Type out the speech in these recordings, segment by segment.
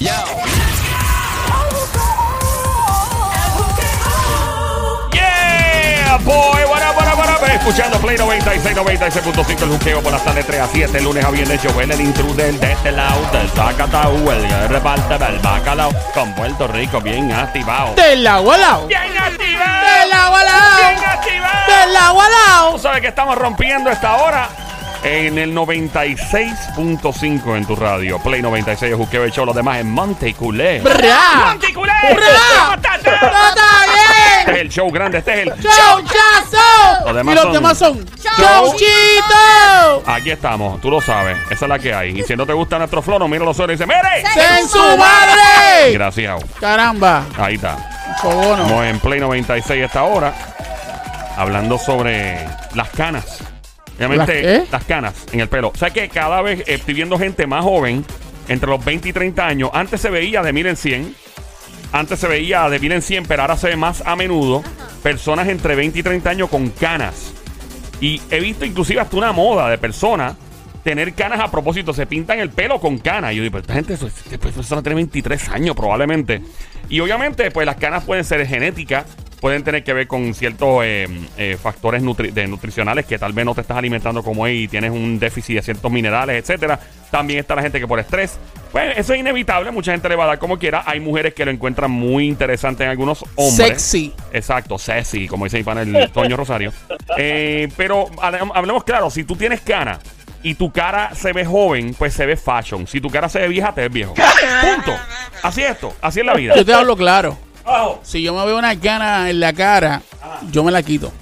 Yeah, boy, what up, what up, what up? Escuchando Play 96, 96.5 el juqueo por las tardes 3 a 7, lunes a viernes. Joel, el intruder de este lado, del Zacatau, el reparte del bacalao, con Puerto Rico bien activado. Del lado. ¡Bien activado! Del agua al ¡Bien lado. activado! Del agua al lado. Tú sabes que estamos rompiendo esta hora en el 96.5 en tu radio. Play 96 es Juqueo el show, los demás en Monteculé. ¡Monteculé! Bra. ¿Cómo estás? ¡Todo Este es el show grande, este es el ¡Chauchazo! Los demás y los son- demás son Chau. ¡Chauchito! Aquí estamos, tú lo sabes, esa es la que hay. Y si no te gusta nuestro flow, no mira los ojos y dice, ¡Mire! ¡En su madre! Gracias. Caramba. Ahí está. Estamos en Play 96 a esta hora, hablando sobre las canas. Obviamente, ¿Las canas en el pelo. O sea que cada vez estoy viendo gente más joven, entre los 20 y 30 años. Antes se veía de mil en 100. Antes se veía de mil en 100, pero ahora se ve más a menudo personas entre 20 y 30 años con canas. Y he visto inclusive hasta una moda de personas tener canas a propósito. Se pintan el pelo con canas. Y yo digo, pero esta gente, eso- esta persona tiene 23 años probablemente. Y obviamente, pues las canas pueden ser genéticas. Pueden tener que ver con ciertos eh, eh, factores nutri- de nutricionales que tal vez no te estás alimentando como es y tienes un déficit de ciertos minerales, etcétera. También está la gente que por estrés. Pues eso es inevitable, mucha gente le va a dar como quiera. Hay mujeres que lo encuentran muy interesante en algunos hombres. Sexy. Exacto, sexy, como dice mi pana el Toño Rosario. Eh, pero hable- hablemos claro, si tú tienes cara y tu cara se ve joven, pues se ve fashion. Si tu cara se ve vieja, te ves viejo. Punto. Así es esto, así es la vida. Yo te hablo claro. Oh, Si yo me veo una gana en la cara, yo me la quito.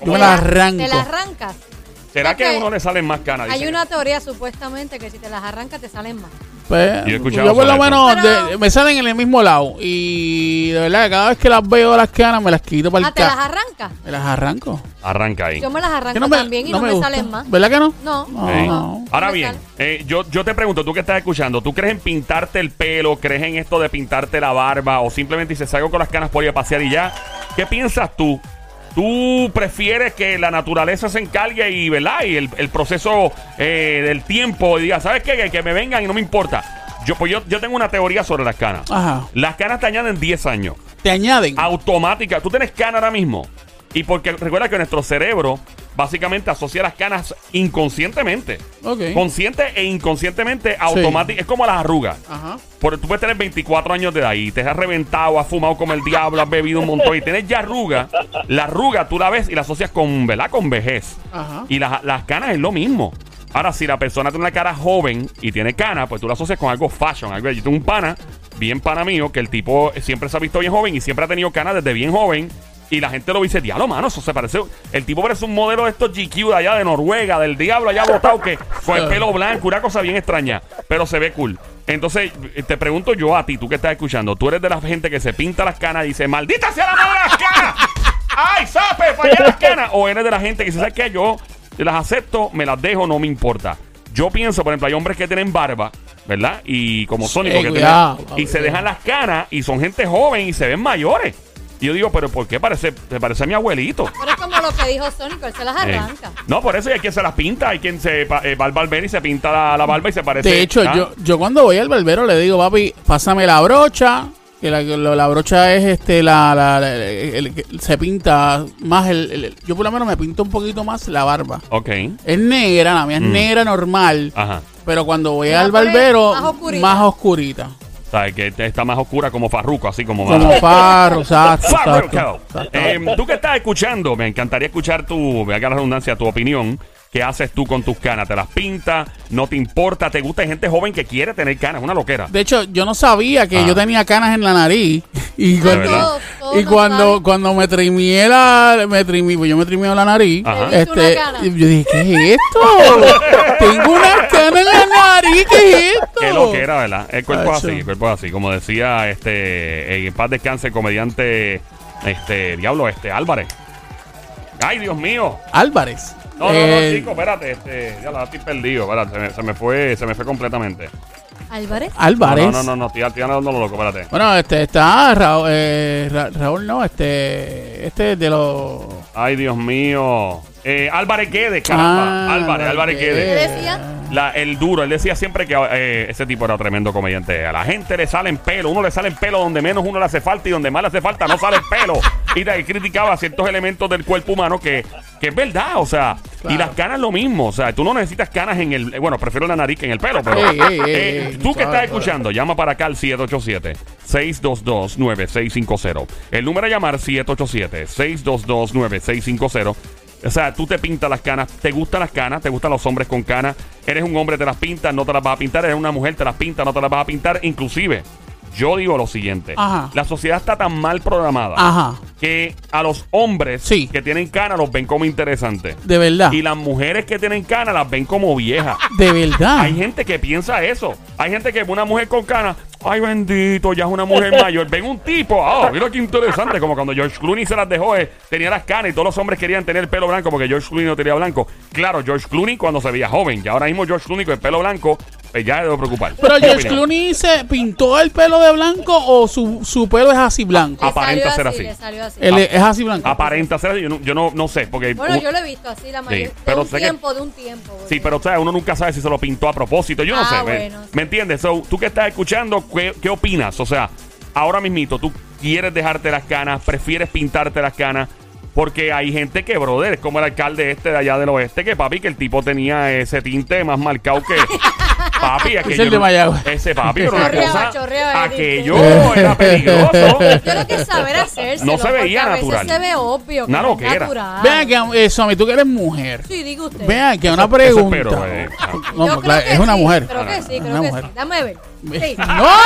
Yo me Te la arranco. Te la arrancas. ¿Será que a uno le salen más canas? Hay Dicen. una teoría supuestamente que si te las arrancas te salen más. Pues, Yo yo por lo menos de- me salen en el mismo lado. Y de verdad, que cada vez que las veo las canas, me las quito para Ah, el te las ca- arrancas. Me las arranco. Arranca ahí. Yo me las Que arranco no me- también y no no, me gusta. salen más. ¿Verdad que no? No. No. Ey. no. Ahora bien, eh, yo, yo te pregunto, tú que estás escuchando, ¿tú crees en pintarte el pelo? ¿Crees en esto de pintarte la barba? ¿O simplemente dices, salgo con las canas por ir a pasear y ya? ¿Qué piensas tú? ¿Tú prefieres que la naturaleza se encargue y, ¿verdad? y el, el proceso eh, del tiempo diga, ¿sabes qué? Que, que me vengan y no me importa. Yo, pues yo, yo tengo una teoría sobre las canas. Ajá. Las canas te añaden 10 años. Te añaden. Automática. Tú tienes canas ahora mismo. Y porque recuerda que nuestro cerebro básicamente asocia las canas inconscientemente. Consciente e inconscientemente automático. Es como las arrugas. Ajá. Porque tú puedes tener 24 años de edad y te has reventado, has fumado como el diablo, has bebido un montón y tienes ya arruga. La arruga tú la ves y la asocias con, ¿verdad? Con vejez. Ajá. Y las, las canas es lo mismo. Ahora, si la persona tiene una cara joven y tiene canas, pues tú la asocias con algo fashion. Algo, yo tengo un pana, bien pana mío, que el tipo siempre se ha visto bien joven y siempre ha tenido canas desde bien joven. Y la gente lo dice, diablo, mano, eso se parece. El tipo parece un modelo de estos GQ de allá de Noruega, del diablo allá botado, que con el pelo blanco, una cosa bien extraña, pero se ve cool. Entonces, eh, te pregunto yo a ti, tú que estás escuchando, tú eres de la gente que se pinta las canas y dice, maldita sea la madre de las canas. ¡Ay, sape! ¡Fallé las canas! O eres de la gente que dice, ¿sabes qué? Yo las acepto, me las dejo, no me importa. Yo pienso, por ejemplo, hay hombres que tienen barba, ¿verdad? Y como Sónico Sí, que cuidado, tienen- y se dejan las canas y son gente joven y se ven mayores. Y yo digo, pero ¿por qué parece, te parece a mi abuelito? Pero es como lo que dijo Sónico, él se las Eh, arranca. No, por eso hay quien se las pinta, hay quien se pa- eh, va al barbero y se pinta la, la barba y se parece. De hecho, ¿ah? yo, yo cuando voy al barbero le digo, papi, pásame la brocha. Que la, la- la brocha es este, la, la- la- el- el- se pinta más el, el- Yo por lo menos me pinto un poquito más la barba. Ok. Es negra, la mía es Mm. negra normal. Ajá. Pero cuando voy al barbero, más oscurita. más oscurita. O sea, que está más oscura como Farruco, así como Como más- farro, exacto, Farruko. exacto, exacto. Eh, tú que estás escuchando, me encantaría escuchar tu, me haga la redundancia, tu opinión. ¿Qué haces tú con tus canas? ¿Te las pintas? ¿No te importa? ¿Te gusta? Hay gente joven que quiere tener canas, es una loquera. De hecho, yo no sabía que Ah. yo tenía canas en la nariz. Y cuando, y cuando, me trimié la, me trimí, pues yo me trimé la nariz. Ajá. ¿Te viste Este, una cana? y yo dije, ¿qué es esto? Tengo una cana en la nariz, ¿qué es esto? Qué lo que era, ¿verdad? El cuerpo es así, el cuerpo es así. Como decía este, en paz descanse, el comediante, este, diablo, este, Álvarez. Ay, Dios mío. Álvarez. No, no, no, Eh, chico, espérate, este, ya la estoy perdido, espérate, se me, se me fue, se me fue completamente. Álvarez. Álvarez. No, no, no, no, estoy, estoy andando loco, espérate. Bueno, este está Raúl, eh, Ra- Raúl no, este, este de los Ay, Dios mío. Eh, Álvarez Guedes, caramba. Ah, Álvarez, Álvarez Guedes. Guedes. ¿Qué decía? La- el duro, él decía siempre que eh, ese tipo era tremendo comediante. A la gente le salen pelo, uno le salen pelo donde menos uno le hace falta y donde más le hace falta no sale pelo. Y de ahí criticaba ciertos elementos del cuerpo humano que, que es verdad, o sea, y las canas lo mismo, o sea, tú no necesitas canas en el, eh, bueno, prefiero la nariz que en el pelo, pero Ey, ey, ey, eh, tú que estás escuchando, llama para acá al 787-622-9650. El número a llamar 787-622-9650. O sea, tú te pintas las canas, te gustan las canas, te gustan los hombres con canas, eres un hombre, te las pintas, no te las vas a pintar, eres una mujer, te las pintas, no te las vas a pintar, inclusive. Yo digo lo siguiente, Ajá. la sociedad está tan mal programada Ajá. que a los hombres Sí. que tienen canas los ven como interesantes. De verdad. Y las mujeres que tienen canas las ven como viejas. De verdad. Hay gente que piensa eso. Hay gente que ve una mujer con canas. Ay, bendito, ya es una mujer mayor. Ven un tipo. Ah, mira qué interesante. Como cuando George Clooney se las dejó, eh, tenía las canas y todos los hombres querían tener el pelo blanco porque George Clooney no tenía blanco. Claro, George Clooney cuando se veía joven. Y ahora mismo George Clooney con el pelo blanco, ya debo preocupar. Pero ¿Qué George? Clooney se pintó el pelo de blanco o su, su pelo es así blanco. Le Aparenta salió ser así. Le salió así. Él es así blanco. Aparenta ser así. Yo no, yo no, no sé. Porque Bueno, un- yo lo he visto así la mayoría. pero de un sé que- tiempo, de un tiempo. Sí, pero o sea, uno nunca sabe si se lo pintó a propósito. Yo no Ah, sé. ¿me- bueno, sí. ¿Me entiendes? So, tú que estás escuchando, ¿qué, qué opinas? O sea, ahora mismito, tú quieres dejarte las canas, prefieres pintarte las canas. Porque hay gente que, brother, es como el alcalde este de allá del oeste, que papi, que el tipo tenía ese tinte más marcado que. papi, aquello. el de Mayagüez. Ese papi, era una Chorreaba, cosa. chorreaba el aquello era peligroso. Yo lo que saber. No se veía a natural. veces se ve obvio. que Una no es loquera. natural. Vean que, eh, Somi, tú que eres mujer. Sí, diga usted. Vean que una Eso- pregunta. espero, eh. No, Yo creo claro, que es una sí, mujer. Creo que sí, creo Una que mujer. sí. Dame ver. ¡No!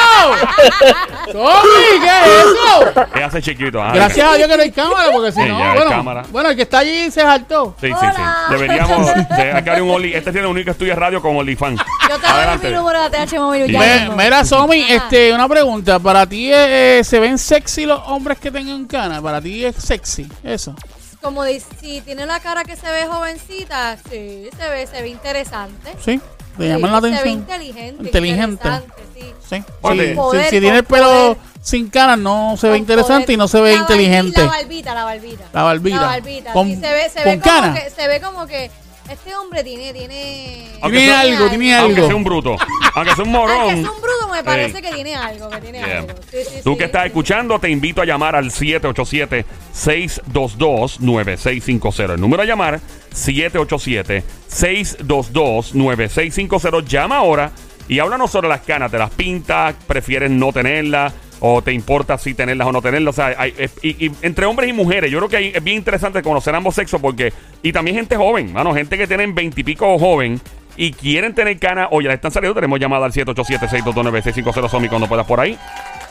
¡Somi, qué es eso! ¿Qué hace chiquito? Ah, Gracias a Dios que no hay cámara, porque si Sí, no, ya hay bueno, cámara. bueno, el que está allí se saltó. Sí, sí, Hola. sí. Deberíamos. de- hay que abrir un Only. Este tiene el único que estudia radio con OnlyFans. Yo te doy Adelante. mi número de ATH móvil. ya mismo. mira, Somi, Ajá. este, una pregunta. ¿Para ti eh, se ven sexy los hombres que tengan cana? ¿Para ti es sexy eso? Como dice, si tiene la cara que se ve jovencita, sí, se ve, se ve interesante. ¿Sí? ¿Te Sí, llaman la Se ve atención? inteligente. Inteligente. interesante, sí. Sí. Poder, si, si tiene el pelo poder. sin canas, no se ve Con interesante poder. y no se ve La inteligente. La barbita, la barbita. La barbita. La barbita. Con- sí, se ve, se con ve como cana. que, se ve como que este hombre tiene, tiene. Aunque Tiene sea- algo, tiene Aunque algo. sea un bruto. Aunque sea un Aunque morón. es un bruto, me parece que tiene algo, que tiene Yeah. algo. Sí, sí, Tú sí, que estás sí. escuchando, te invito a llamar al 787-622-9650. El número a llamar, 787-622-9650. Llama ahora y háblanos sobre las canas. ¿Te las pintas? ¿Prefieres no tenerlas? ¿O te importa si tenerlas o no tenerlas? O sea, hay- y, entre hombres y mujeres, yo creo que hay- es bien interesante conocer ambos sexos porque... Y también gente joven, mano, gente que tienen veintipico joven y quieren tener canas o ya están saliendo, tenemos llamada al 787-622-9650 Somi cuando puedas por ahí.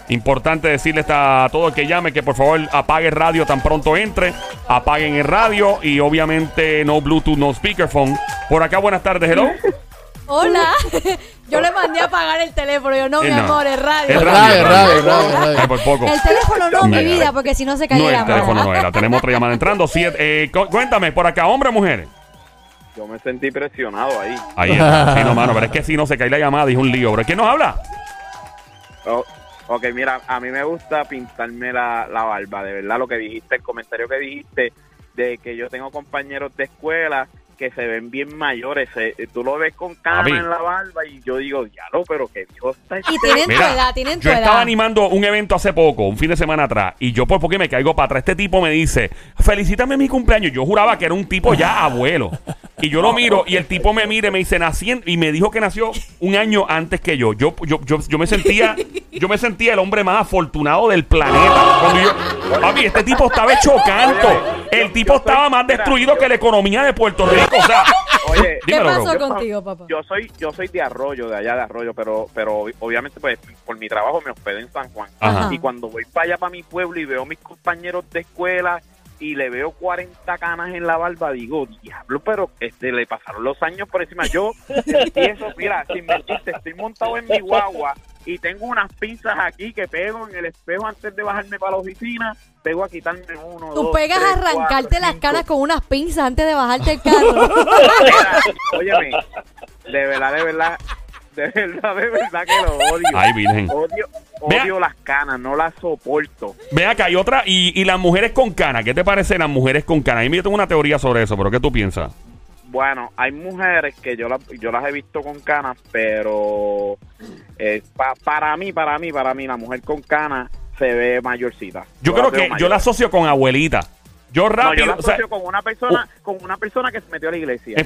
Importante decirle a todo el que llame que por favor apague el radio tan pronto entre. Apaguen el radio y obviamente no Bluetooth, no speakerphone. Por acá, buenas tardes, hello. Hola. Yo le mandé a apagar el teléfono. Yo, no, Eh, mi no. amor, es radio. Es radio, radio, radio, radio. Ay, por poco. El teléfono no, mi vida, porque si no se cae No, la el teléfono no era. Tenemos otra llamada entrando. Siete- eh, cu- cuéntame, por acá, hombre o mujer. Yo me sentí presionado ahí. Ahí está. Sí, no, mano, pero es que si no se cae la llamada y es un lío, bro. ¿Quién nos habla? Oh, ok, mira, a mí me gusta pintarme la, la barba, de verdad, lo que dijiste, el comentario que dijiste de que yo tengo compañeros de escuela que se ven bien mayores, se- tú lo ves con Papi. en la barba y yo digo, diablo, pero que Dios está Y tienen tu edad, tienen tu yo estaba animando un evento hace poco, un fin de semana atrás, y yo por porque me caigo para atrás, este tipo me dice, felicítame mi cumpleaños. Yo juraba que era un tipo ya abuelo. Y yo lo miro y el tipo me mira y me dice, nací en- y me dijo que nació un año antes que yo. Yo, yo, yo, yo me sentía, yo me sentía el hombre más afortunado del planeta. Cuando yo, papi, este tipo estaba hecho canto. El tipo estaba más destruido que la economía de Puerto Rico. O sea, Oye, ¿Qué dímelo, pasó bro. contigo, papá? yo soy yo soy de Arroyo, de allá de Arroyo, pero pero obviamente pues por mi trabajo me hospedé en San Juan. Ajá. Y cuando voy para allá, para mi pueblo, y veo a mis compañeros de escuela y le veo 40 canas en la barba, digo, diablo, pero este le pasaron los años por encima. Yo empiezo, mira, sin mentirte, estoy montado en mi guagua y tengo unas pinzas aquí que pego en el espejo antes de bajarme para la oficina. Pego a quitarme uno, Tú dos, pegas tres, a arrancarte cuatro, las cinco. caras con unas pinzas antes de bajarte el carro. Óyeme, de verdad, de verdad, de verdad, de verdad que lo odio. Ay, virgen. Odio, Vea- odio las canas, no las soporto. Ve acá, hay otra. Y, y las mujeres con cana. ¿Qué te parece las mujeres con cana? A mí yo tengo una teoría sobre eso, pero ¿qué tú piensas? Bueno, hay mujeres que yo, las yo las he visto con canas, pero eh, pa- para mí, para mí, para mí, la mujer con canas se ve mayorcita. Yo creo que yo la asocio con abuelita. Yo No, rápido, yo la o sea, uh. asocio con una persona, con una persona que se metió a la iglesia.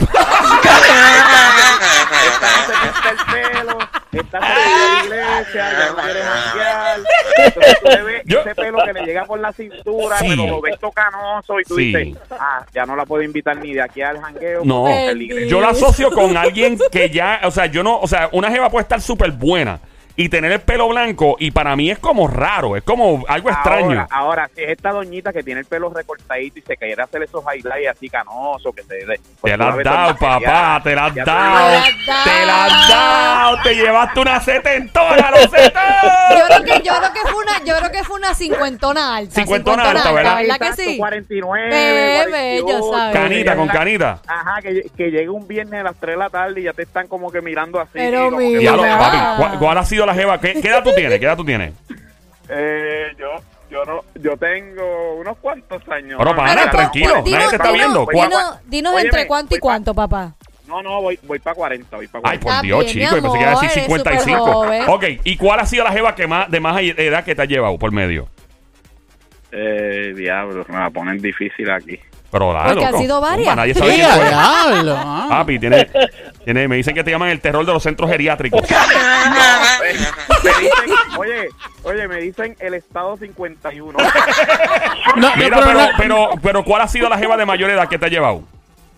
No se pinta el pelo, metió a la iglesia, ya no quiere janguear. Entonces tú le ves Yo- ese pelo que le llega por la cintura, Sí. pero lo ves tocanoso y tú Sí. dices, ah, ya no la puedo invitar ni de aquí al jangueo. No. yo la asocio con alguien que ya, o sea, yo no, o sea, una jeva puede estar súper buena y tener el pelo blanco y para mí es como raro, es como algo extraño. Ahora, ahora, si es esta doñita que tiene el pelo recortadito y se quiere hacer esos highlights así canosos, que se... pues Te la has dado, papá, te la has dado. Te la has Te la has dado. Te llevaste una setentona, lo sé Yo creo que, yo creo que fue una, que fue una cincuentona alta. Cincuentona alta, ¿verdad? ¿Verdad que sí? 49, Bebé, yo 48, sabía. Canita con canita. Ajá, que, que llegue un viernes a las 3 de la tarde y ya te están como que mirando así. Pero como que, mira. Mira. papi, ¿cuál, cuál ha sido la jeva? ¿Qué, qué edad tú tienes? ¿Qué edad tú tienes? eh, yo, yo, no, yo tengo unos cuantos años. Bueno, Ah, pana, tranquilo, voy- nadie te está voy- viendo. ¿Cuál- Dinos, dinos Óyeme, entre cuánto y pa- cuánto, papá. No, no, voy, voy para 40, voy para Ay, 40. por Está Dios, bien, chico, mi yo pensé que iba a decir amor, eres 55. superjoven. Ok, ¿y cuál ha sido la jeva que más, de más edad que te ha llevado por medio? Eh, diablo, me va a poner difícil aquí. Pero dale, Porque han loco. sido varias. Zumba, nadie sabe Sí, quién fue. diablo. ah. Papi, tiene, tiene, me dicen que te llaman el terror de los centros geriátricos. Me dicen, oye, oye, me dicen el estado 51. No, no, Mira, pero pero, no- pero, pero, ¿cuál ha sido la jeva de mayor edad que te ha llevado?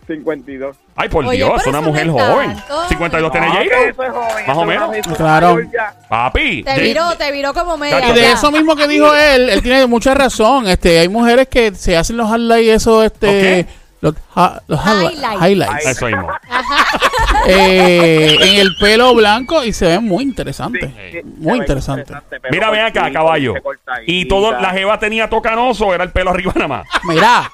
52. Ay, por Oye, Dios, una mujer joven. tanto. 52 tiene No, Jairo. que eso es joven, Más o menos. Claro. ya. Papi. Te Jay- viró, te viró como media. Y de ya. eso mismo que dijo él, él tiene mucha razón. Este, hay mujeres que se hacen los highlights, eso, este, los, ha- los highli- Highlights. highlights, Eso mismo. eh, en el pelo blanco y se ven muy interesantes, Sí, sí, se muy interesante. Mira, ven acá, caballo. Y todo, la jeva tenía tocanoso, era el pelo arriba nada más. Mira,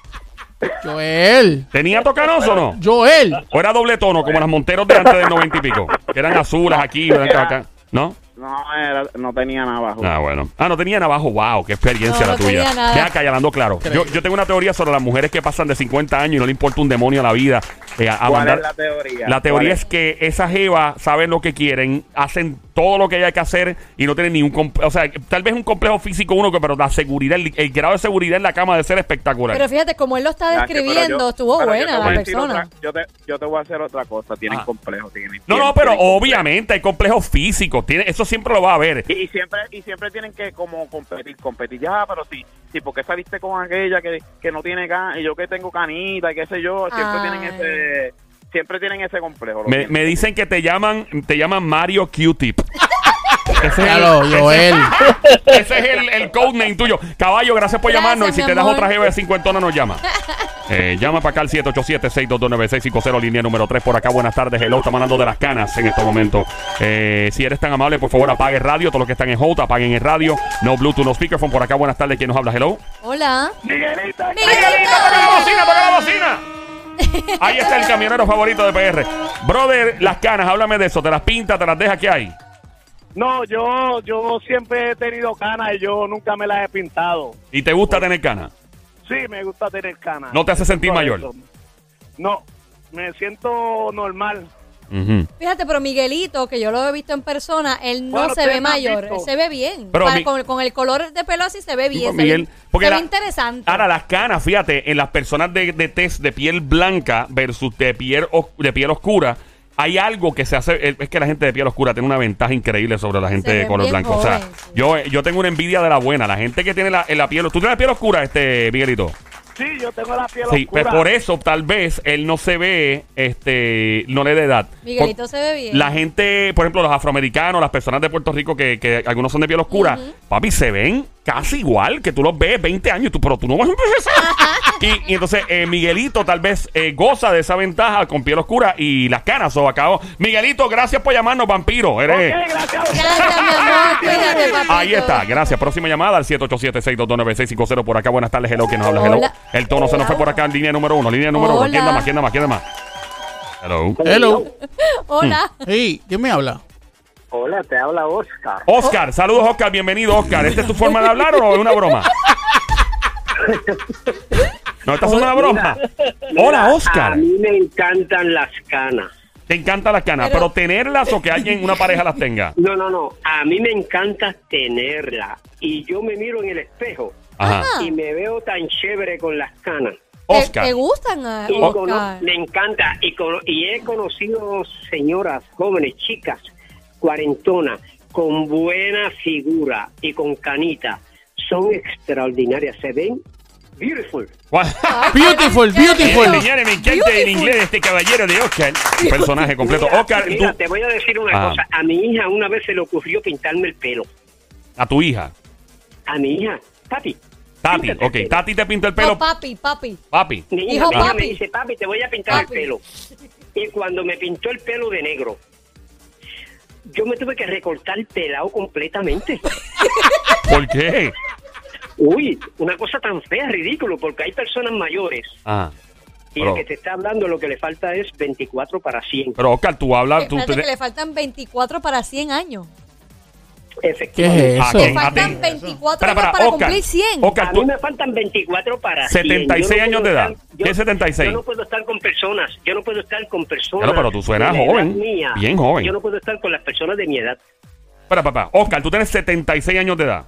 Joel, ¿Tenía tocanoso o no? Joel, ¿O era doble tono, como las monteros de antes del noventa y pico? Que eran azules aquí, blancas acá. ¿No? No, era- no tenía nada abajo. Ah, bueno. Ah, no tenía navajo. Wow, qué experiencia No, la no tuya. Ven acá, y hablando claro. Yo, yo tengo una teoría sobre las mujeres que pasan de 50 años y no le importa un demonio a la vida. eh, a- ¿Cuál mandar- es la teoría? La teoría ¿Cuál es que esas jevas saben lo que quieren, hacen todo lo que hay que hacer y no tienen ni un... comp- O sea, tal vez un complejo físico uno, que pero la seguridad, el, el grado de seguridad en la cama debe ser espectacular. Pero fíjate, como él lo está describiendo, yo- estuvo buena la persona. otra- yo, te, yo te voy a hacer otra cosa. Tienen Ah. complejo. Tienen, no, no, pero complejo. obviamente hay complejos físicos. Tiene, eso siempre lo va a haber. Y, y siempre y siempre tienen que como competir, competir. Ya, pero sí, sí, porque saliste con aquella que, que no tiene can y yo que tengo canita y qué sé yo. Siempre Ay. tienen ese siempre tienen ese complejo. Me, me dicen que te llaman, te llaman Mario Q-Tip. Ese es el- Claro, Joel. Ese es el, el codename tuyo. Caballo, gracias por Gracias, llamarnos. Y si te das amor. otra jeva de cincuentona, nos llama. Eh, llama para acá al 787-622-9650, línea número 3. Por acá, buenas tardes. Hello, estamos hablando de las canas en estos momentos. Eh, si eres tan amable, por favor, apague el radio. Todos los que están en Hold, apaguen el radio. No Bluetooth, no speakerphone. Por acá, buenas tardes. ¿Quién nos habla? Hello. Hola. Miguelito, Miguelito. ¡Apaga la bocina, la bocina! Ahí está el camionero favorito de PR. Brother, las canas, háblame de eso. ¿Te las pinta, te las deja? ¿Qué hay? No, yo, yo siempre he tenido canas y yo nunca me las he pintado. ¿Y te gusta tener canas? Sí, me gusta tener canas. ¿No te hace sentir mayor? No, me siento normal. Fíjate, pero Miguelito, que yo lo he visto en persona, él no Bueno, se ve mayor, él se ve bien. Pero Para- mi- con, con el color de pelo así se ve bien, Pues, se, Miguel, ve, porque se ve la- interesante. Ahora, las canas, fíjate, en las personas de, de tez de piel blanca versus de piel, os- de piel oscura, hay algo que se hace. eh, Es que la gente de piel oscura tiene una ventaja increíble sobre la gente Se de color bien blanco. o sea, jóvenes, sí. yo, yo tengo una envidia de la buena. La gente que tiene la, en la piel. ¿Tú tienes la piel oscura, este Miguelito? Sí, yo tengo la piel Sí, pues oscura. por eso tal vez él no se ve, este, no le da edad. Miguelito Por- se ve bien. La gente, por ejemplo, los afroamericanos, las personas de Puerto Rico que, que algunos son de piel oscura, papi, se ven casi igual, que tú los ves 20 años, tú, pero tú no vas a envejecer. y, y entonces eh, Miguelito tal vez eh, goza de esa ventaja con piel oscura y las canas o acabó. Miguelito, gracias por llamarnos, vampiro. Eres... Ok, gracias. Gracias, mi amor. Cuídate, papito. Ahí está, gracias. Próxima llamada al 787-622-9650 por acá. Buenas tardes, hello, que nos habla, hello. Hola. El tono se nos fue por acá en línea número uno, línea número uno. ¿Quién da más? ¿Quién da más? ¿Quién da más? Hello. Hello. Hola. Sí, ¿quién me habla? Hola, te habla Oscar. Oscar, saludos Oscar, bienvenido Oscar. ¿Esta es tu forma de hablar o es una broma? No, estás haciendo una broma. Mira, Hola, A Oscar. mí me encantan las canas. Te encantan las canas, pero, Pero- tenerlas o que alguien, una pareja las tenga. No, no, no. A mí me encanta tenerla. Y yo me miro en el espejo Ajá. Y me veo tan chévere con las canas. ¿Te, Oscar. te gustan, ah, Oscar? me encanta. Y he conocido señoras jóvenes, chicas, cuarentonas, con buena figura y con canita. Son extraordinarias. Se ven beautiful. Ay, Beautiful, beautiful. Señores, me encanta el Beautiful. inglés de este caballero de Oscar. Personaje completo. Mira, Oscar, mira, tú- te voy a decir una Ah. cosa. A mi hija una vez se le ocurrió pintarme el pelo. a tu hija. A mi hija, papi. Tati, ok. Tati te pinta el No, pelo. papi, papi. Papi. Mi hija, Hijo, mi hija papi. me dice, papi, te voy a pintar Papi. el pelo. Y cuando me pintó el pelo de negro, yo me tuve que recortar el pelado completamente. ¿Por qué? Uy, una cosa tan fea, ridículo, porque hay personas mayores Ah. y Pero- el que te está hablando lo que le falta es 24 para 100. Pero Oscar, tú hablas. Tú, Espérate tú- que le faltan 24 para 100 años. Efectivamente. ¿Qué es Ah, eso? ¿qué? Le faltan Aten- 24 Espera, años espera, para Oscar. cumplir 100. Oscar, A tú- mí me faltan 24 para 100. 76 Yo no años puedo de edad. estar- ¿Qué es 76? Yo no puedo estar con personas. Yo no puedo estar con personas. Claro, pero tú suenas joven, mía. bien joven. Yo no puedo estar con las personas de mi edad. Espera, papá. Oscar, tú tienes 76 años de edad.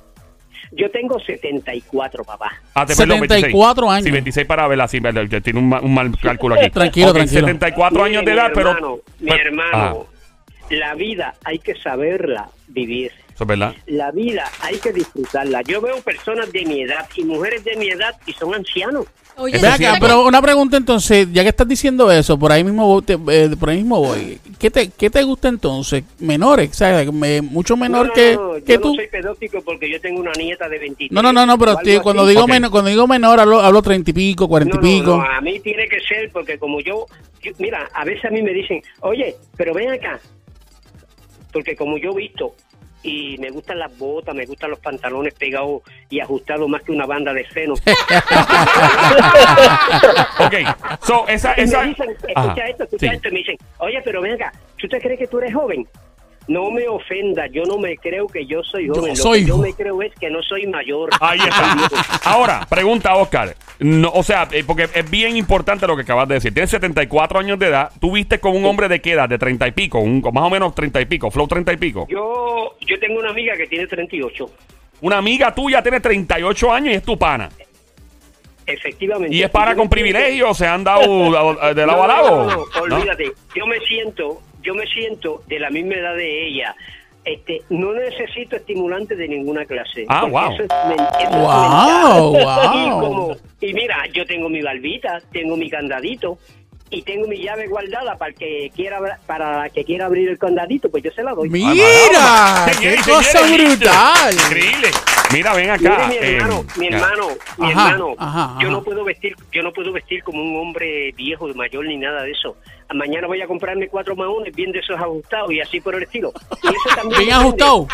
Yo tengo 74, papá. Ah, te perdón, 74 años. Sí, 26 para verla. Sí, tiene un, un mal cálculo aquí. Tranquilo, Ok, tranquilo. 74 años de Mire, edad, mi pero. hermano, Mi hermano, Ah, la vida hay que saberla vivir. Eso es verdad. La vida hay que disfrutarla. Yo veo personas de mi edad y mujeres de mi edad y son ancianos. Oye, acá, pero una pregunta entonces, ya que estás diciendo eso, por ahí mismo voy, te- eh, por ahí mismo voy. ¿Qué te, qué te gusta entonces? Menores, ¿sabes? Me- mucho menor No, no, que, no, que yo tú. no soy pedófico porque yo tengo una nieta de 23. No, no, no, no, pero tío, cuando digo Ok. menor, cuando digo menor hablo, hablo treinta y pico, cuarenta No, y no, pico. no, a mí tiene que ser porque como yo, yo- mira, a veces a mí me dicen, oye, pero ven acá, porque como yo he visto y me gustan las botas, me gustan los pantalones pegados y ajustados más que una banda de seno. Ok, so, esa. Y me dicen, escucha Ajá, esto, escucha sí. esto, y me dicen, oye, pero ven acá, ¿tú te crees que tú eres joven? No me ofenda, yo no me creo que yo soy Yo joven, lo soy que yo me creo es que no soy mayor. Ahí está. Ahora, pregunta, Oscar. No, o sea, eh, porque es bien importante lo que acabas de decir. Tienes 74 años de edad. ¿Tú viste con un hombre de qué edad? De 30 y pico. Un, más o menos 30 y pico. Flow 30 y pico. Yo, yo tengo una amiga que tiene 38, Una amiga tuya tiene 38 años y es tu pana. Efectivamente. Y es para con privilegios. Se han dado de lado No, a lado. no, no, no, ¿no? olvídate. Yo me siento, yo me siento de la misma edad de ella. Este, no necesito estimulante de ninguna clase. Ah, wow. Eso es, Wow, mental. Y, wow. como, y mira, yo tengo mi barbita, tengo mi candadito y tengo mi llave guardada para el que quiera para que quiera abrir el candadito, pues yo se la doy. Mira, qué Señores, cosa brutal. Increíble. Mira, ven acá. Mire, mi eh, hermano, mi hermano, mi Ajá, hermano, ajá, yo ajá. no puedo vestir, yo no puedo vestir como un hombre viejo, mayor ni nada de eso. Mañana voy a comprarme cuatro maones bien de esos ajustados y así por el estilo. Y eso también Bien ajustado.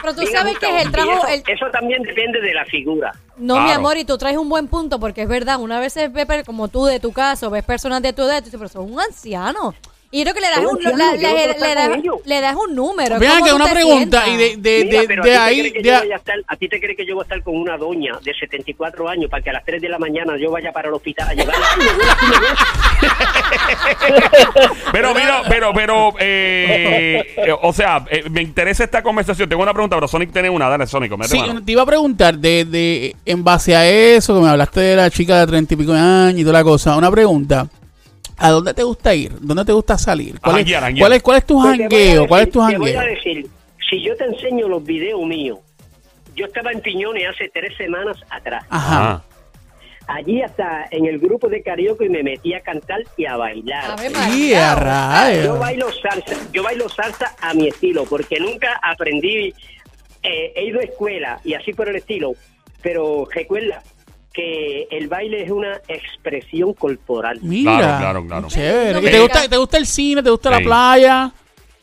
Pero tú bien sabes que es el trajo... Y El, Eso, eso también depende de la figura. no, mi amor, y tú traes un buen punto, porque es verdad, una vez ve, per- como tú de tu caso, ves personas de tu edad, y tú dices, pero son un anciano. Y yo creo que le das un, la- yo le, das, con ellos. le das un número. Vean ¿cómo que tú una te pregunta y de, de, Mira, de, pero de a, ti te ahí. crees que de- yo voy a, estar, a ti te crees que yo voy a estar con una doña de 74 años para que a las 3 de la mañana yo vaya para el hospital a llevarla. Ay, me duele, me duele. Pero, mira, pero, pero, eh, eh, o sea, eh, me interesa esta conversación. Tengo una pregunta, pero Sonic tiene una. Dale, Sonic, mete Sí, mano. te iba a preguntar, de, de, en base a eso, que me hablaste de la chica de treinta y pico de años y toda la cosa, una pregunta. ¿A dónde te gusta ir? ¿Dónde te gusta salir? ¿Cuál, es, cuál, es, ¿Cuál es tu Pues te voy a jangueo? ¿Cuál es decir- tu Te voy a decir, si yo te enseño los videos míos, yo estaba en Piñones hace tres semanas atrás. Ajá. Ah. Allí hasta en el grupo de karaoke me metí a cantar y a bailar. Y. Yo bailo salsa, yo bailo salsa a mi estilo, porque nunca aprendí, eh, he ido a escuela y así por el estilo, pero recuerda que el baile es una expresión corporal. Mira. Claro, claro, claro. Chévere. No ¿Y me te, gusta, ¿Te gusta el cine? ¿Te gusta Sí. la playa?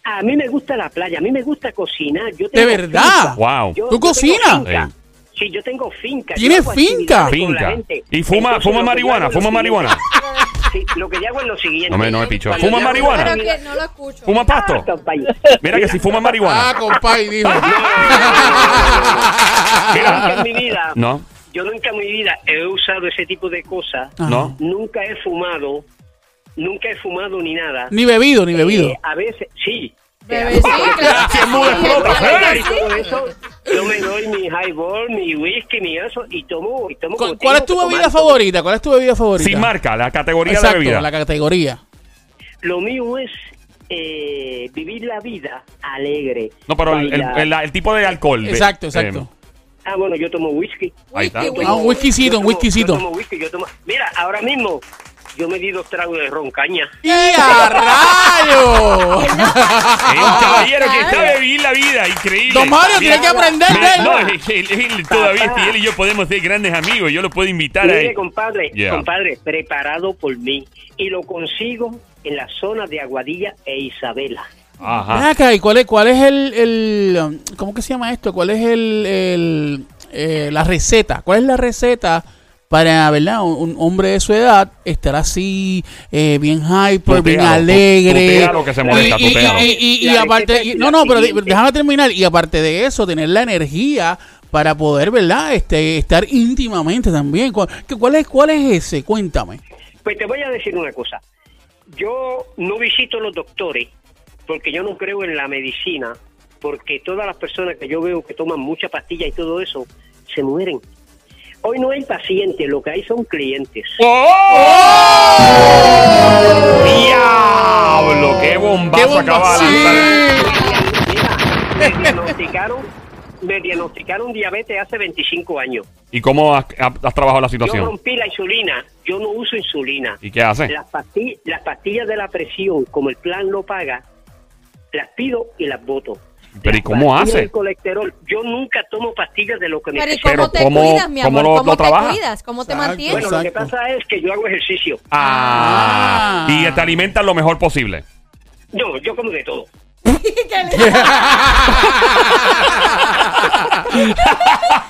A mí me gusta la playa, a mí me gusta cocinar. Yo ¿De tengo verdad? finca. Wow. Yo- ¿Tú cocinas? Sí. Sí, yo tengo finca. ¿Tienes Yo finca? Finca. Y fuma, Entonces, fuma marihuana, fuma marihuana. Sí, lo que yo hago es lo siguiente. No me- no me. Cuando ¿Fuma marihuana? que no lo escucho. ¿Fuma pasto? Ah. Mira que si fuma marihuana. Ah, compadre, dijo. Mira. En mi vida, No. Yo nunca en mi vida he usado ese tipo de cosas. ¿No? Nunca he fumado, nunca he fumado ni nada. Ni bebido, ni bebido. Eh, a veces, sí. Bebé, claro. Todo eso, yo me doy mi highball, mi whisky, mi eso, y tomo, y tomo ¿Cu- como ¿Cuál es tu bebida favorita? ¿Cuál es tu bebida favorita? Sin marca, la categoría Exacto, de bebida. la categoría. Lo mío es eh, vivir la vida alegre. No, pero el, el- bailar. el- el tipo de alcohol. de- Exacto, eh, exacto. Ah, bueno, yo tomo whisky. Ahí está. Whisky, Ah, un whisky. whiskycito, un tomo- whiskycito. Yo tomo whisky, yo tomo... Mira, ahora mismo yo me di dos tragos de roncaña. ¡Y a rayo! Es un caballero que está vivir la vida, increíble. Don Mario, tiene que aprender de él. No, él, él- él todavía, si él y yo podemos ser grandes amigos, yo lo puedo invitar Mire, ahí. compadre, Yeah. compadre, preparado por mí. Y lo consigo en la zona de Aguadilla e Isabela. Ven Ajá. acá, ¿y cuál es, cuál es el, el, ¿Cómo que se llama esto? ¿Cuál es el, el, eh, la receta? ¿Cuál es la receta para, verdad, un, un hombre de su edad estar así, eh, bien hyper, bien Tutealo, alegre? que se molesta, y, aparte, no, no, pero déjame terminar. Y aparte de eso, tener la energía para poder, ¿verdad? Este, estar íntimamente también. ¿Cuál, que- cuál es, cuál es ese? Cuéntame. Pues te voy a decir una cosa. Yo no visito los doctores porque yo no creo en la medicina, porque todas las personas que yo veo que toman mucha pastilla y todo eso, se mueren. Hoy no hay pacientes, lo que hay son clientes. ¡Diablo! ¡Qué bombazo ¡Qué acaba de bombazo! lanzar! Mira, me diagnosticaron, me diagnosticaron diabetes hace 25 años. ¿Y cómo has, has trabajado la Yo situación? rompí la insulina, yo no uso insulina. ¿Y qué hace? Las pastillas, las pastillas de la presión, como el plan lo paga, las pido y las voto. Pero ¿y cómo hace? del colesterol, yo nunca tomo pastillas de lo que me Pero ¿y cómo Pero te ¿cómo- cuidas, mi cómo amor? lo- ¿Cómo lo te trabaja? cuidas? ¿Cómo te mantienes? Bueno, lo que pasa es que yo hago ejercicio. Ah. Ah. Y te alimentas lo mejor posible. No, yo como de todo.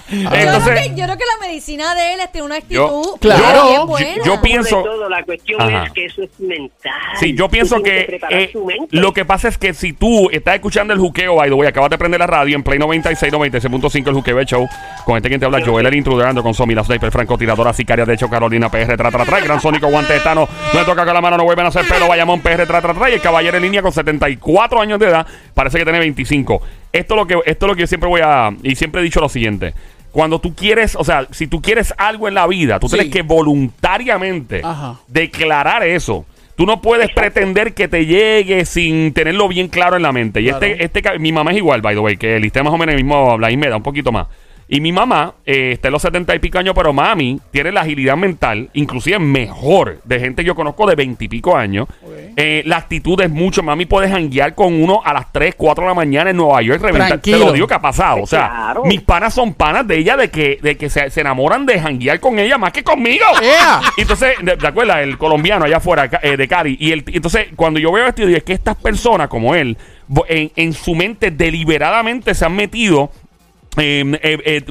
yo, creo que, yo creo que la medicina de él tiene una Yo- actitud Claro. bien yo- buena. yo pienso- de todo, la cuestión Ajá. es que eso es mental. Sí, yo pienso que eh, lo que pasa es que si tú estás escuchando el juqueo, by the way, acabas de prender la radio en Play 96, 96.5, el juqueo show, con este quien te habla, Joel, el intruder, ando con Somi, la sniper, francotiradora, sicaria, de hecho, Carolina, PR, tra, tra, tra, el gran sónico, guante de Tano, no le toca con la mano, no vuelven a hacer pelo, Bayamón, PR, tra, tra, tra, y el caballero en línea con 74 años de edad, parece que tiene 25. Esto es lo que, esto es lo que yo siempre voy a, y siempre he dicho lo siguiente, cuando tú quieres, o sea, si tú quieres algo en la vida, tú Sí. tienes que voluntariamente Ajá. declarar eso. Tú no puedes pretender que te llegue sin tenerlo bien claro en la mente. Y Claro. este, este, mi mamá es igual, by the way, que está más o menos el mismo, la misma edad, un poquito más. Y mi mamá eh, está en los 70 y pico años, pero mami tiene la agilidad mental, inclusive mejor, de gente que yo conozco de 20 y pico años. Eh, la actitud es mucho. Mami puede janguear con uno a las 3, 4 de la mañana en Nueva York. reventar. Te lo digo que ha pasado. O sea, Claro. mis panas son panas de ella, de que, de que se, se enamoran de janguear con ella más que conmigo. ¡Ea! Y entonces, ¿te te acuerdas? El colombiano allá afuera eh, de Cali. Y el, entonces, cuando yo veo esto, digo, es que estas personas como él, en, en su mente deliberadamente se han metido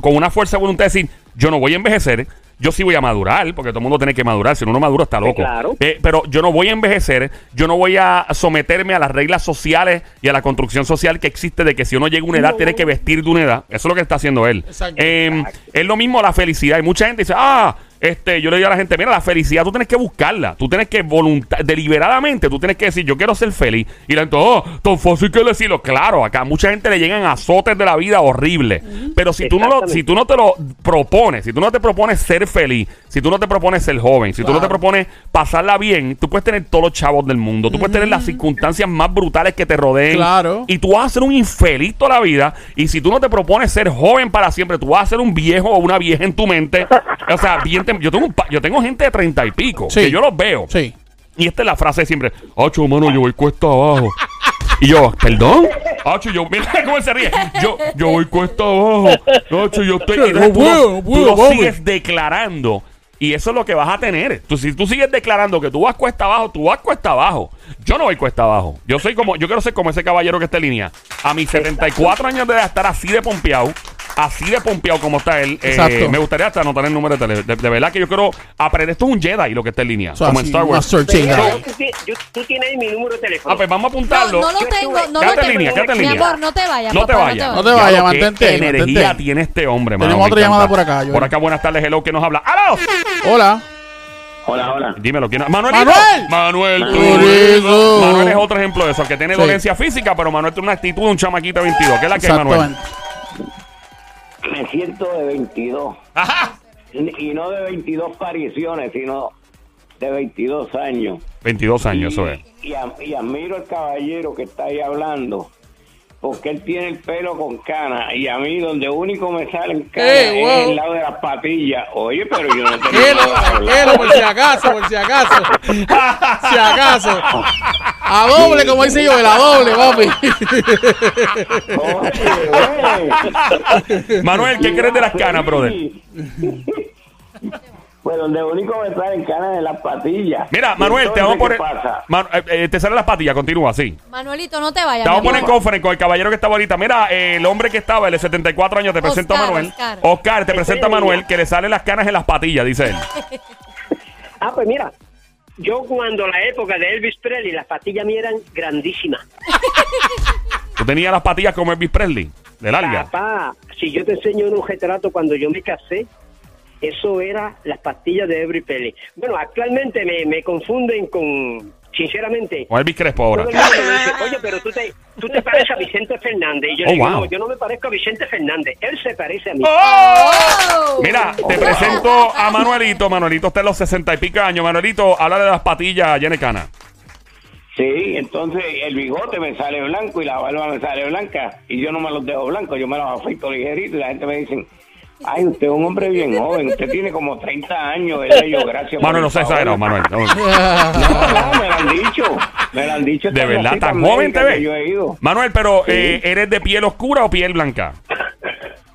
con una fuerza de voluntad de decir, yo no voy a envejecer. Yo sí voy a madurar, porque todo el mundo tiene que madurar. Si uno no madura, está loco. claro. Eh, pero yo no voy a envejecer. Yo no voy a someterme a las reglas sociales y a la construcción social que existe de que si uno llega a una edad, No. tiene que vestir de una edad. Eso es lo que está haciendo él. Eh, es lo mismo la felicidad. Y mucha gente dice, ah, este, yo le digo a la gente, mira, la felicidad tú tienes que buscarla. Tú tienes que voluntad, deliberadamente, tú tienes que decir, yo quiero ser feliz. Y la gente, oh, tan fácil que decirlo. Claro, acá a mucha gente le llegan azotes de la vida horribles. Pero si tú, no lo, si tú no te lo propones, si tú no te propones ser feliz, si tú no te propones ser joven, si tú no te propones pasarla bien, tú puedes tener todos los chavos del mundo. Tú puedes tener las circunstancias más brutales que te rodeen. Claro. Y tú vas a ser un infeliz toda la vida. Y si tú no te propones ser joven para siempre, tú vas a ser un viejo o una vieja en tu mente. O sea, bien yo, tengo un pa- yo tengo gente de treinta y pico Sí. que yo los veo. Sí. Y esta es la frase de siempre: Acho, mano, yo voy cuesta abajo. Y yo, ¿perdón? Acho, yo, mira cómo él se ríe. Yo, yo voy cuesta abajo. Acho, yo estoy. entonces No tú lo- puedo, no tú puedo, lo papi. sigues declarando. Y eso es lo que vas a tener. Tú, si tú sigues declarando que tú vas cuesta abajo, tú vas cuesta abajo. Yo no voy cuesta abajo. Yo soy como, yo quiero ser como ese caballero que está en línea. A mis 74 años de edad estar así de pompeado. Así de pompeado como está él, eh, Exacto. me gustaría hasta anotar el número de teléfono. De, de verdad que yo quiero aprender. Esto es un Jedi lo que está en línea. O sea, como en Star Wars. Pero yo- tú, ti- yo- tú tienes ahí mi número de teléfono. Ah, pues vamos a apuntarlo. no lo tengo, no Quédate lo en tengo. línea, quédate en Mi línea. amor, no te vayas, No te vayas. No te vayas, que mantente ahí, energía mantente. tiene este hombre, mano. Tenemos otra llamada por acá. Por acá, buenas tardes, hello, ¿quién nos habla? ¡Aló! Hola. Hola, hola. Dímelo, ¿quién? ¡Manuel! ¡Manuel! Manuel Turizo. Manuel es otro ejemplo de eso, que tiene Sí. dolencia física, pero Manuel tiene una actitud de un chamaquito de 22. ¿Qué es la que hay, Manuel? Me siento de 22. Ajá. Y no de 22 apariciones, sino de 22 años. 22 años, eso es. Y, y admiro al caballero que está ahí hablando, porque él tiene el pelo con cana y a mí donde único me salen canas ¡Eh, wow! es el lado de las patillas. Oye, pero yo no tengo nada por si acaso, por si acaso. Si acaso. A doble, como dice yo, a doble, papi. Oye, Manuel, ¿qué crees de las canas, brother? Pues donde único me salen canas es las patillas. Mira, Manuel, te vamos a poner. Eh, eh, te salen las patillas, continúa así. Manuelito, no te vayas. Te vamos a poner en conference con el caballero que estaba ahorita. Mira, eh, el hombre que estaba, el de 74 años, te presenta a Manuel. Oscar. Oscar, te presenta a Manuel, que le salen las canas en las patillas, dice él. Ah, pues mira, yo cuando la época de Elvis Presley, las patillas mías eran grandísimas. Tú tenías las patillas como Elvis Presley, de larga. Papá, si yo te enseño un retrato cuando yo me casé, eso era las pastillas de Elvis Presley. Bueno, actualmente me, me confunden con, sinceramente, Con Elvis Crespo ahora. dice, oye, pero tú te, tú te pareces a Vicente Fernández. Y yo Oh, digo, wow. no, yo no me parezco a Vicente Fernández, él se parece a mí. Oh. Mira, te presento a Manuelito. Manuelito está en los 60 y pico años. Manuelito, habla de las patillas de cana. Sí, entonces el bigote me sale blanco y la barba me sale blanca y yo no me los dejo blancos, yo me los afeito ligerito y la gente me dice, ay, usted es un hombre bien joven, usted tiene como 30 años. Y yo, gracias. Manuel, el no favor". exagerado, Manuel. No. No, no, me lo han dicho, me lo han dicho. De verdad, tan joven te que Yo ves. he ido. Manuel, pero eh, ¿eres de piel oscura o piel blanca?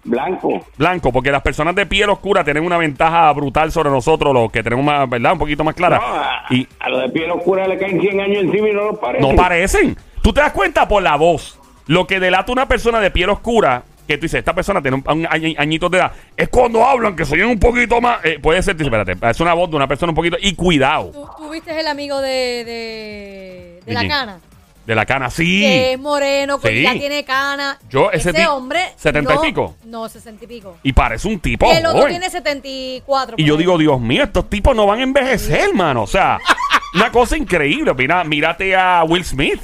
Blanco. Blanco, porque las personas de piel oscura tienen una ventaja brutal sobre nosotros, los que tenemos más, ¿verdad? Un poquito más No, clara. a, Y a los de piel oscura le caen 100 años encima y no los parecen. no parecen. Tú te das cuenta por la voz. Lo que delata una persona de piel oscura, que tú dices, esta persona tiene un, un añi- añitos de edad, es cuando hablan, que soy un poquito más. eh, puede ser, tú dices, espérate, es una voz de una persona un poquito. Y cuidado, ¿Tú, tú viste el amigo de, de, de ¿De la quién? cana? de la cana, Que sí. es moreno, que Sí. ya tiene cana. Yo, ese ti- hombre. 70 y no- pico. No, 60 y pico. Y parece un tipo y el otro joven. tiene 74. Y por yo ahí. digo, Dios mío, estos tipos no van a envejecer, hermano. O sea, una cosa increíble. Mira, mírate a Will Smith.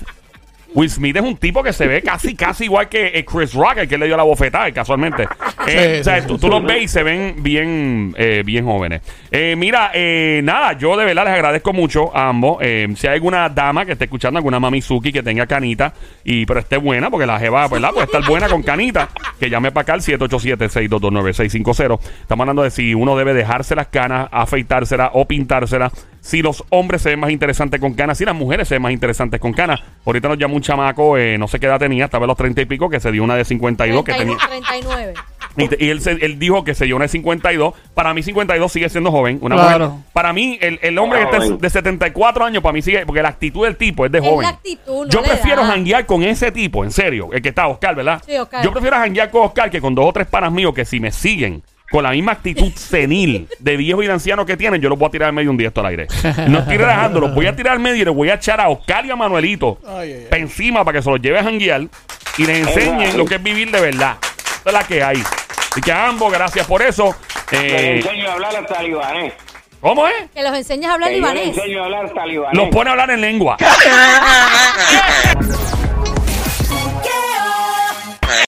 Will Smith es un tipo que se ve casi, casi igual que eh, Chris Rock, el que le dio la bofetada, casualmente. Eh, Sí, o sea, sí, tú, los ves y se ven bien, eh, bien jóvenes. Eh, mira, eh, nada, yo de verdad les agradezco mucho a ambos. Si hay alguna dama que esté escuchando, alguna mamizuki que tenga canita, y pero esté buena, porque la jeva, ¿verdad? Puede estar buena con canita, que llame para acá al 787-622-9650. Estamos hablando de si uno debe dejarse las canas, afeitárselas o pintárselas. Si los hombres se ven más interesantes con canas, si las mujeres se ven más interesantes con canas. Ahorita nos llamó un chamaco, eh, no sé qué edad tenía, estaba a los 30 y pico, que se dio una de 52 que tenía. 39. Y, te- y él, se- él dijo que se dio una de 52. Para mí 52 sigue siendo joven. Una Claro. mujer- para mí, el, el hombre que está de 74 años, para mí sigue, porque la actitud del tipo es de Es joven. la actitud, no Yo prefiero janguear con ese tipo, en serio, el que está Oscar, ¿verdad? Sí, Oscar. Yo prefiero janguear con Oscar que con dos o tres panas míos que si me siguen con la misma actitud senil de viejo y de anciano que tienen, yo los voy a tirar al medio un día esto al aire. No estoy relajando, los voy a tirar al medio y les voy a echar a Oscar y a Manuelito Ay, ay, ay. encima para que se los lleve a janguear y les enseñen lo que es vivir de verdad. Esa es la que hay. Así que a ambos, gracias por eso. Les Eh, enseño a hablar hasta libanés. ¿Cómo es? Que los enseñas a hablar Que yo les libanés. enseño a hablar hasta libanés. Los pone a hablar en lengua.